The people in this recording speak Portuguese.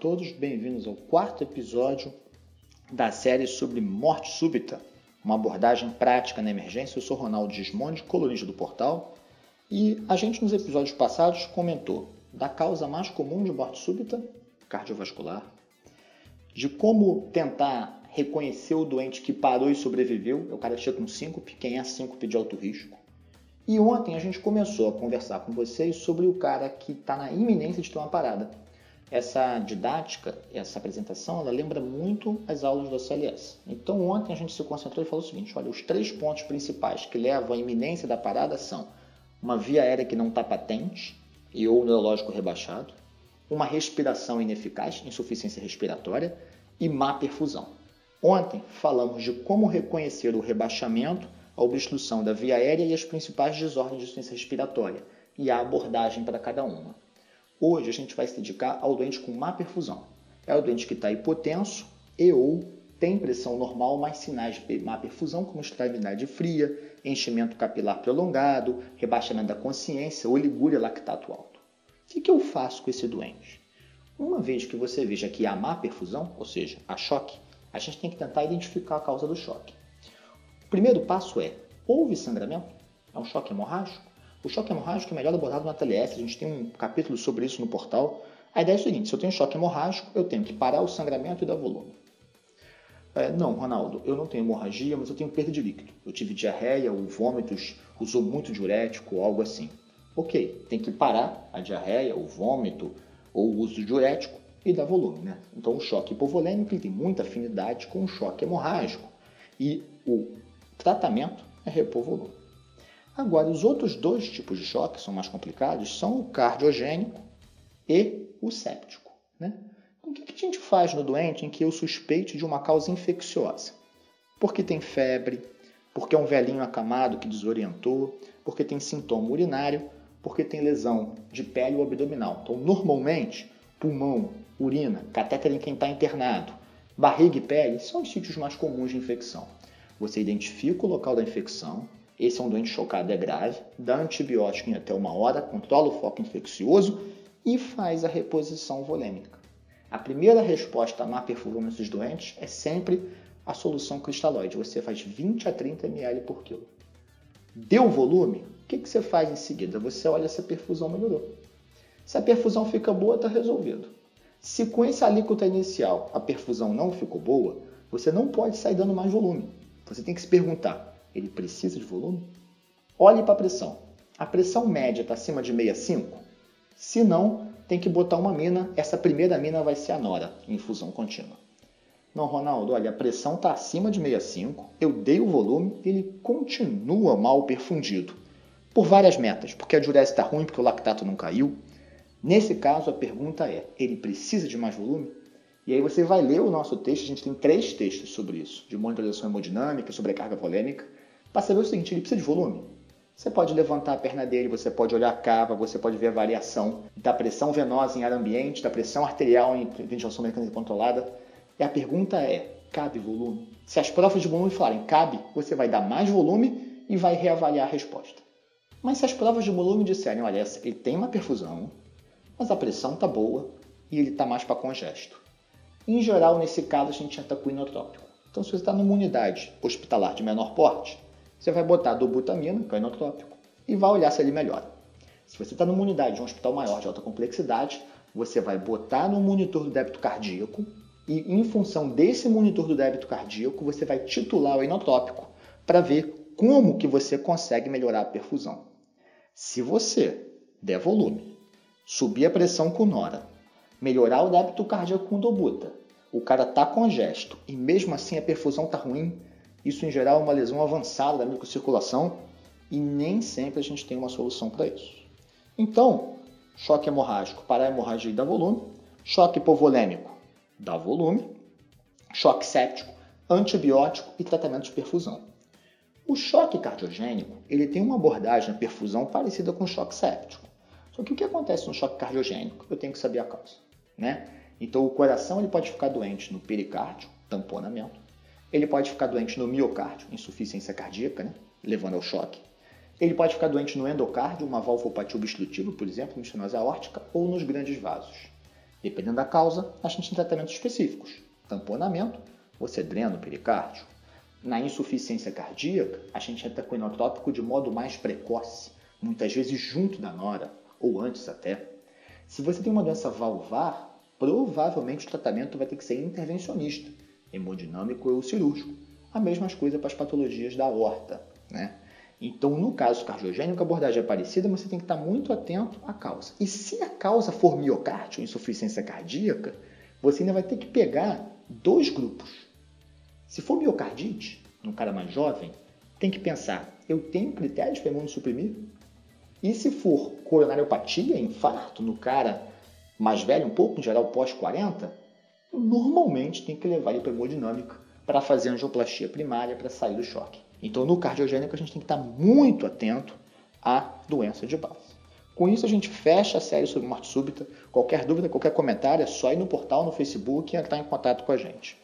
todos, bem-vindos ao quarto episódio da série sobre morte súbita, uma abordagem prática na emergência. Eu sou Ronaldo Gismondi, colunista do portal, e a gente nos episódios passados comentou da causa mais comum de morte súbita, cardiovascular, de como tentar reconhecer o doente que parou e sobreviveu, é o cara chega com síncope, quem é síncope de alto risco. E ontem a gente começou a conversar com vocês sobre o cara que está na iminência de ter uma parada essa didática, essa apresentação, ela lembra muito as aulas do CLS. Então ontem a gente se concentrou e falou o seguinte, olha, os três pontos principais que levam à iminência da parada são uma via aérea que não está patente e ou neurológico rebaixado, uma respiração ineficaz, insuficiência respiratória e má perfusão. Ontem falamos de como reconhecer o rebaixamento, a obstrução da via aérea e as principais desordens de insuficiência respiratória e a abordagem para cada uma. Hoje a gente vai se dedicar ao doente com má perfusão. É o doente que está hipotenso e ou tem pressão normal, mas sinais de má perfusão, como extremidade fria, enchimento capilar prolongado, rebaixamento da consciência, oligúria lactato alto. O que, que eu faço com esse doente? Uma vez que você veja que há má perfusão, ou seja, há choque, a gente tem que tentar identificar a causa do choque. O primeiro passo é: houve sangramento? É um choque hemorrágico? O choque hemorrágico é melhor abordado na TLS, a gente tem um capítulo sobre isso no portal. A ideia é a seguinte: se eu tenho choque hemorrágico, eu tenho que parar o sangramento e dar volume. É, não, Ronaldo, eu não tenho hemorragia, mas eu tenho perda de líquido. Eu tive diarreia ou vômitos, usou muito diurético ou algo assim. Ok, tem que parar a diarreia, o vômito ou o uso diurético e dar volume. Né? Então, o choque hipovolêmico tem muita afinidade com o choque hemorrágico e o tratamento é repor volume. Agora, os outros dois tipos de choque que são mais complicados são o cardiogênico e o séptico. Né? Então, o que a gente faz no doente em que eu suspeite de uma causa infecciosa? Porque tem febre, porque é um velhinho acamado que desorientou, porque tem sintoma urinário, porque tem lesão de pele ou abdominal. Então, normalmente, pulmão, urina, catéter em quem está internado, barriga e pele são os sítios mais comuns de infecção. Você identifica o local da infecção, esse é um doente chocado, é grave, dá antibiótico em até uma hora, controla o foco infeccioso e faz a reposição volêmica. A primeira resposta à má perfusão nesses doentes é sempre a solução cristalóide. Você faz 20 a 30 ml por quilo. Deu volume? O que, que você faz em seguida? Você olha se a perfusão melhorou. Se a perfusão fica boa, está resolvido. Se com esse alíquota inicial a perfusão não ficou boa, você não pode sair dando mais volume. Você tem que se perguntar: ele precisa de volume? Olhe para a pressão. A pressão média está acima de 65? Se não, tem que botar uma mina. Essa primeira mina vai ser a nora, em contínua. Não, Ronaldo, olha, a pressão está acima de 65, eu dei o volume, ele continua mal perfundido. Por várias metas, porque a diurese está ruim, porque o lactato não caiu. Nesse caso, a pergunta é: ele precisa de mais volume? E aí você vai ler o nosso texto, a gente tem três textos sobre isso, de monitorização hemodinâmica, sobre a carga volêmica, para saber o seguinte, ele precisa de volume. Você pode levantar a perna dele, você pode olhar a cava, você pode ver a variação da pressão venosa em ar ambiente, da pressão arterial em ventilação mecânica controlada. E a pergunta é, cabe volume? Se as provas de volume falarem cabe, você vai dar mais volume e vai reavaliar a resposta. Mas se as provas de volume disserem, olha, ele tem uma perfusão, mas a pressão está boa e ele está mais para congesto. Em geral, nesse caso, a gente entra com inotrópico. Então, se você está numa unidade hospitalar de menor porte, você vai botar dobutamina, que é inotrópico, e vai olhar se ele melhora. Se você está numa unidade de um hospital maior de alta complexidade, você vai botar no monitor do débito cardíaco e, em função desse monitor do débito cardíaco, você vai titular o inotrópico para ver como que você consegue melhorar a perfusão. Se você der volume, subir a pressão com nora, melhorar o débito cardíaco com dobuta, o cara está congesto e mesmo assim a perfusão está ruim, isso, em geral, é uma lesão avançada da microcirculação e nem sempre a gente tem uma solução para isso. Então, choque hemorrágico para a hemorragia dá volume, choque hipovolêmico dá volume, choque séptico, antibiótico e tratamento de perfusão. O choque cardiogênico ele tem uma abordagem na perfusão parecida com o choque séptico. Só que o que acontece no choque cardiogênico? Eu tenho que saber a causa. Né? Então o coração ele pode ficar doente no pericárdio, tamponamento. Ele pode ficar doente no miocárdio, insuficiência cardíaca, né? levando ao choque. Ele pode ficar doente no endocárdio, uma valvopatia obstrutiva, por exemplo, uma estenose aórtica, ou nos grandes vasos. Dependendo da causa, a gente tem tratamentos específicos. Tamponamento, você drena o pericárdio. Na insuficiência cardíaca, a gente entra com inotrópico de modo mais precoce, muitas vezes junto da nora, ou antes até. Se você tem uma doença valvar, provavelmente o tratamento vai ter que ser intervencionista, hemodinâmico ou cirúrgico. A mesma coisa para as patologias da horta. Né? Então, no caso cardiogênico, a abordagem é parecida, mas você tem que estar muito atento à causa. E se a causa for miocárdio, insuficiência cardíaca, você ainda vai ter que pegar dois grupos. Se for miocardite, num cara mais jovem, tem que pensar, eu tenho critérios para imunossuprimir? E se for coronariopatia, infarto, no cara mais velho um pouco, em geral pós-40, normalmente tem que levar ele para hemodinâmica para fazer angioplastia primária para sair do choque. Então, no cardiogênico, a gente tem que estar muito atento à doença de base. Com isso, a gente fecha a série sobre morte súbita. Qualquer dúvida, qualquer comentário, é só ir no portal, no Facebook e entrar em contato com a gente.